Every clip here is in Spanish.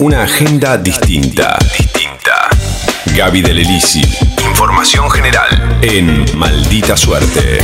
Una agenda distinta. Distinta. Gaby del Elisi. Información general en Maldita Suerte.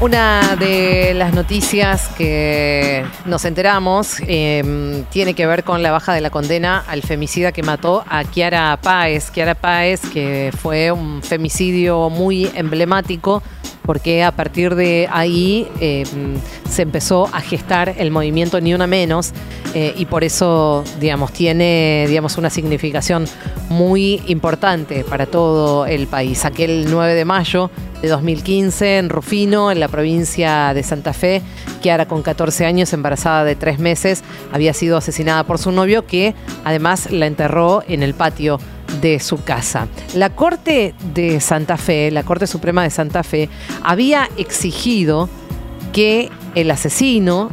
Una de las noticias que nos enteramos em, tiene que ver con la baja de la condena al femicida que mató a Kiara Páez. Kiara Páez, que fue un femicidio muy emblemático porque a partir de ahí em, se empezó a gestar el movimiento Ni Una Menos eh, y por eso, digamos, tiene, digamos, una significación muy importante para todo el país. Aquel 9 de mayo de 2015 en Rufino, en la provincia de Santa Fe. Kiara, con 14 años, embarazada de tres meses, había sido asesinada por su novio, que además la enterró en el patio de su casa. La Corte de Santa Fe, la Corte Suprema de Santa Fe, había exigido que el asesino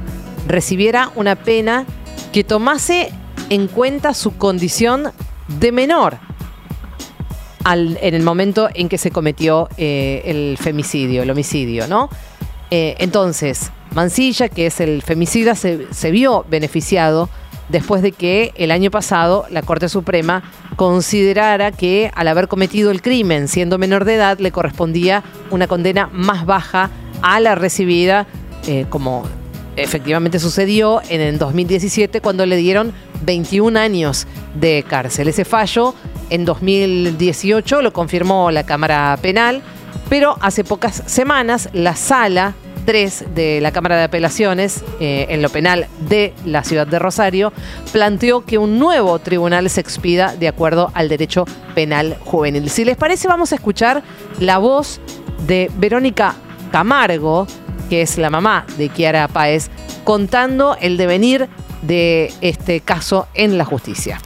recibiera una pena que tomase en cuenta su condición de menor en el momento en que se cometió eh, el femicidio, el homicidio, ¿no? Eh, entonces, Mancilla, que es el femicida, se vio beneficiado después de que el año pasado la Corte Suprema considerara que al haber cometido el crimen siendo menor de edad le correspondía una condena más baja a la recibida, eh, como efectivamente sucedió en el 2017 cuando le dieron 21 años de cárcel. Ese fallo en 2018 lo confirmó la Cámara Penal, pero hace pocas semanas la sala 3 de la Cámara de Apelaciones eh, en lo penal de la ciudad de Rosario planteó que un nuevo tribunal se expida de acuerdo al derecho penal juvenil. Si les parece, vamos a escuchar la voz de Verónica Camargo, que es la mamá de Kiara Páez, contando el devenir de este caso en la justicia.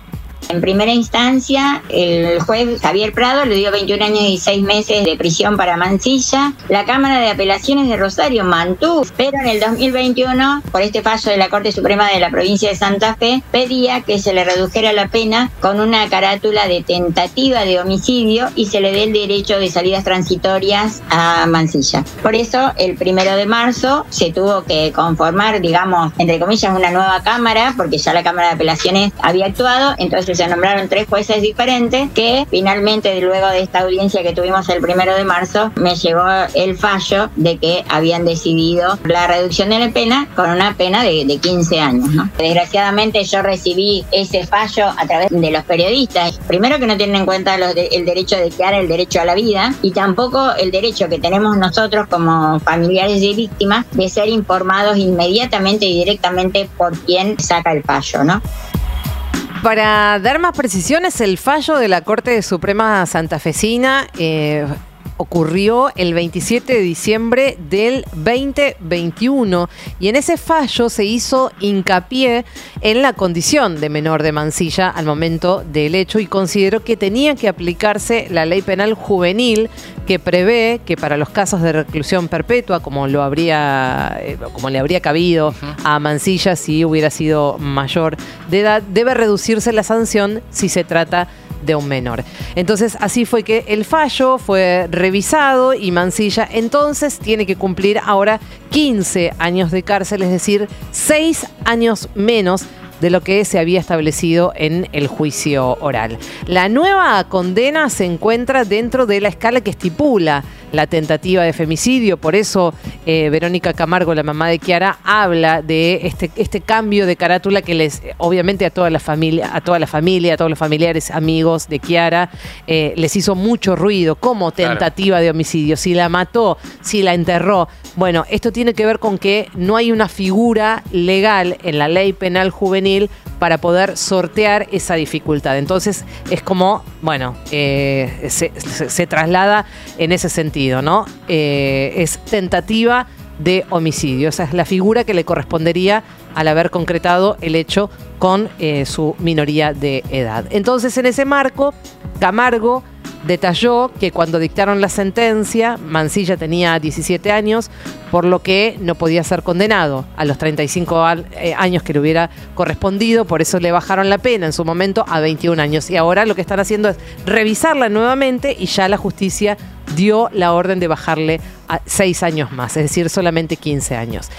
En primera instancia, el juez Javier Prado le dio 21 años y 6 meses de prisión para Mancilla. La Cámara de Apelaciones de Rosario mantuvo, pero en el 2021, por este fallo de la Corte Suprema de la provincia de Santa Fe, pedía que se le redujera la pena con una carátula de tentativa de homicidio y se le dé el derecho de salidas transitorias a Mancilla. Por eso, el primero de marzo se tuvo que conformar, digamos, entre comillas, una nueva Cámara, porque ya la Cámara de Apelaciones había actuado, entonces se nombraron tres jueces diferentes que finalmente luego de esta audiencia que tuvimos el primero de marzo me llegó el fallo de que habían decidido la reducción de la pena con una pena de, 15 años. Desgraciadamente yo recibí ese fallo a través de los periodistas. Primero que no tienen en cuenta el derecho de quedar el derecho a la vida y tampoco el derecho que tenemos nosotros como familiares de víctimas de ser informados inmediatamente y directamente por quien saca el fallo, ¿no? Para dar más precisiones, el fallo de la Corte Suprema Santafesina eh, ocurrió el 27 de diciembre del 2021 y en ese fallo se hizo hincapié en la condición de menor de Mancilla al momento del hecho y consideró que tenía que aplicarse la ley penal juvenil que prevé que para los casos de reclusión perpetua, como lo habría, eh, como le habría cabido a Mancilla si hubiera sido mayor de edad, debe reducirse la sanción si se trata de un menor. Entonces, así fue que el fallo fue revisado y Mancilla entonces tiene que cumplir ahora 15 años de cárcel, es decir, 6 años menos de lo que se había establecido en el juicio oral. La nueva condena se encuentra dentro de la escala que estipula la tentativa de femicidio. Por eso eh, Verónica Camargo, la mamá de Kiara, habla de este, este cambio de carátula que les, obviamente a toda la familia, a toda la familia, a todos los familiares, amigos de Kiara, eh, les hizo mucho ruido como tentativa de homicidio. Si la mató, si la enterró. Bueno, esto tiene que ver con que no hay una figura legal en la ley penal juvenil para poder sortear esa dificultad. Entonces es como, bueno, eh, se, traslada en ese sentido, ¿no? Eh, es tentativa de homicidio. Esa es la figura que le correspondería al haber concretado el hecho con eh, su minoría de edad. Entonces, en ese marco, Camargo detalló que cuando dictaron la sentencia, Mancilla tenía 17 años, por lo que no podía ser condenado a los 35 eh, años que le hubiera correspondido, por eso le bajaron la pena en su momento a 21 años. Y ahora lo que están haciendo es revisarla nuevamente y ya la justicia dio la orden de bajarle a seis años más, es decir, solamente 15 años.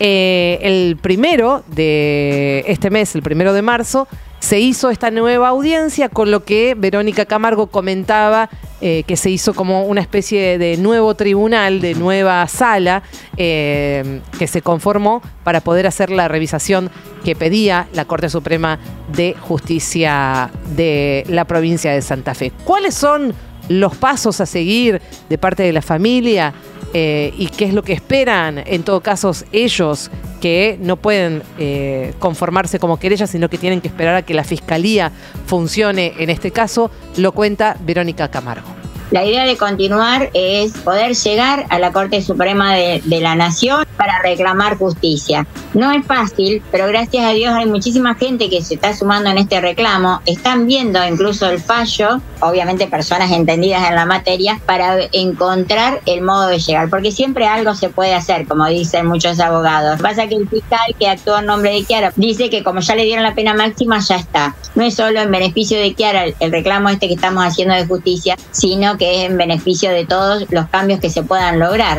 Eh, el primero de este mes, el primero de marzo, se hizo esta nueva audiencia, con lo que Verónica Camargo comentaba eh, que se hizo como una especie de nuevo tribunal, de nueva sala, eh, que se conformó para poder hacer la revisación que pedía la Corte Suprema de Justicia de la provincia de Santa Fe. ¿Cuáles son los pasos a seguir de parte de la familia? Eh, y qué es lo que esperan, en todo caso, ellos que no pueden eh, conformarse como querellas, sino que tienen que esperar a que la fiscalía funcione en este caso, lo cuenta Verónica Camargo. La idea de continuar es poder llegar a la Corte Suprema de, la Nación para reclamar justicia. No es fácil, pero gracias a Dios hay muchísima gente que se está sumando en este reclamo. Están viendo incluso el fallo, obviamente personas entendidas en la materia, para encontrar el modo de llegar, porque siempre algo se puede hacer, como dicen muchos abogados. Pasa que el fiscal que actuó en nombre de Kiara dice que como ya le dieron la pena máxima, ya está. No es solo en beneficio de Kiara el reclamo este que estamos haciendo de justicia, sino que es en beneficio de todos los cambios que se puedan lograr.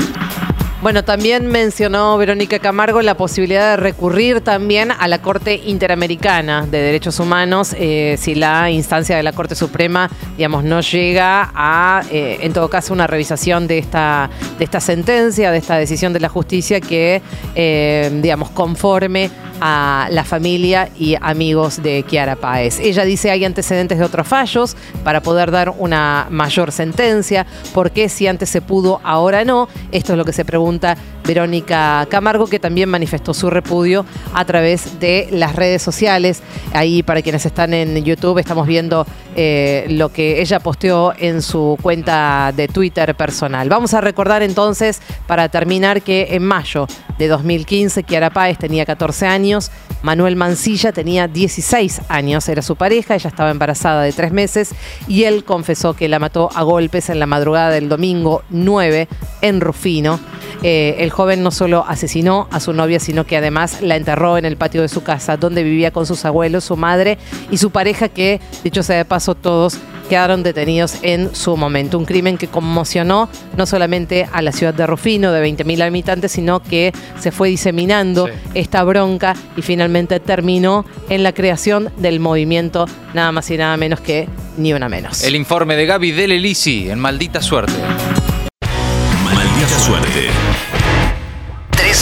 Bueno, también mencionó Verónica Camargo la posibilidad de recurrir también a la Corte Interamericana de Derechos Humanos eh, si la instancia de la Corte Suprema, digamos, no llega a, eh, en todo caso, una revisación de esta, de esta sentencia, de esta decisión de la justicia que, eh, digamos, conforme a la familia y amigos de Kiara Páez. Ella dice hay antecedentes de otros fallos para poder dar una mayor sentencia. ¿Por qué si antes se pudo, ahora no? Esto es lo que se pregunta Verónica Camargo, que también manifestó su repudio a través de las redes sociales. Ahí para quienes están en YouTube estamos viendo eh, lo que ella posteó en su cuenta de Twitter personal. Vamos a recordar entonces, para terminar, que en mayo de 2015 Kiara Páez tenía 14 años, Manuel Mancilla tenía 16 años, era su pareja, ella estaba embarazada de tres meses y él confesó que la mató a golpes en la madrugada del domingo 9 en Rufino. Eh, joven no solo asesinó a su novia, sino que además la enterró en el patio de su casa, donde vivía con sus abuelos, su madre y su pareja, que, dicho sea de paso, todos quedaron detenidos en su momento. Un crimen que conmocionó no solamente a la ciudad de Rufino, de 20.000 habitantes, sino que se fue diseminando esta bronca y finalmente terminó en la creación del movimiento, nada más y nada menos que Ni Una Menos. El informe de Gaby Delelisi en Maldita Suerte. Maldita Suerte.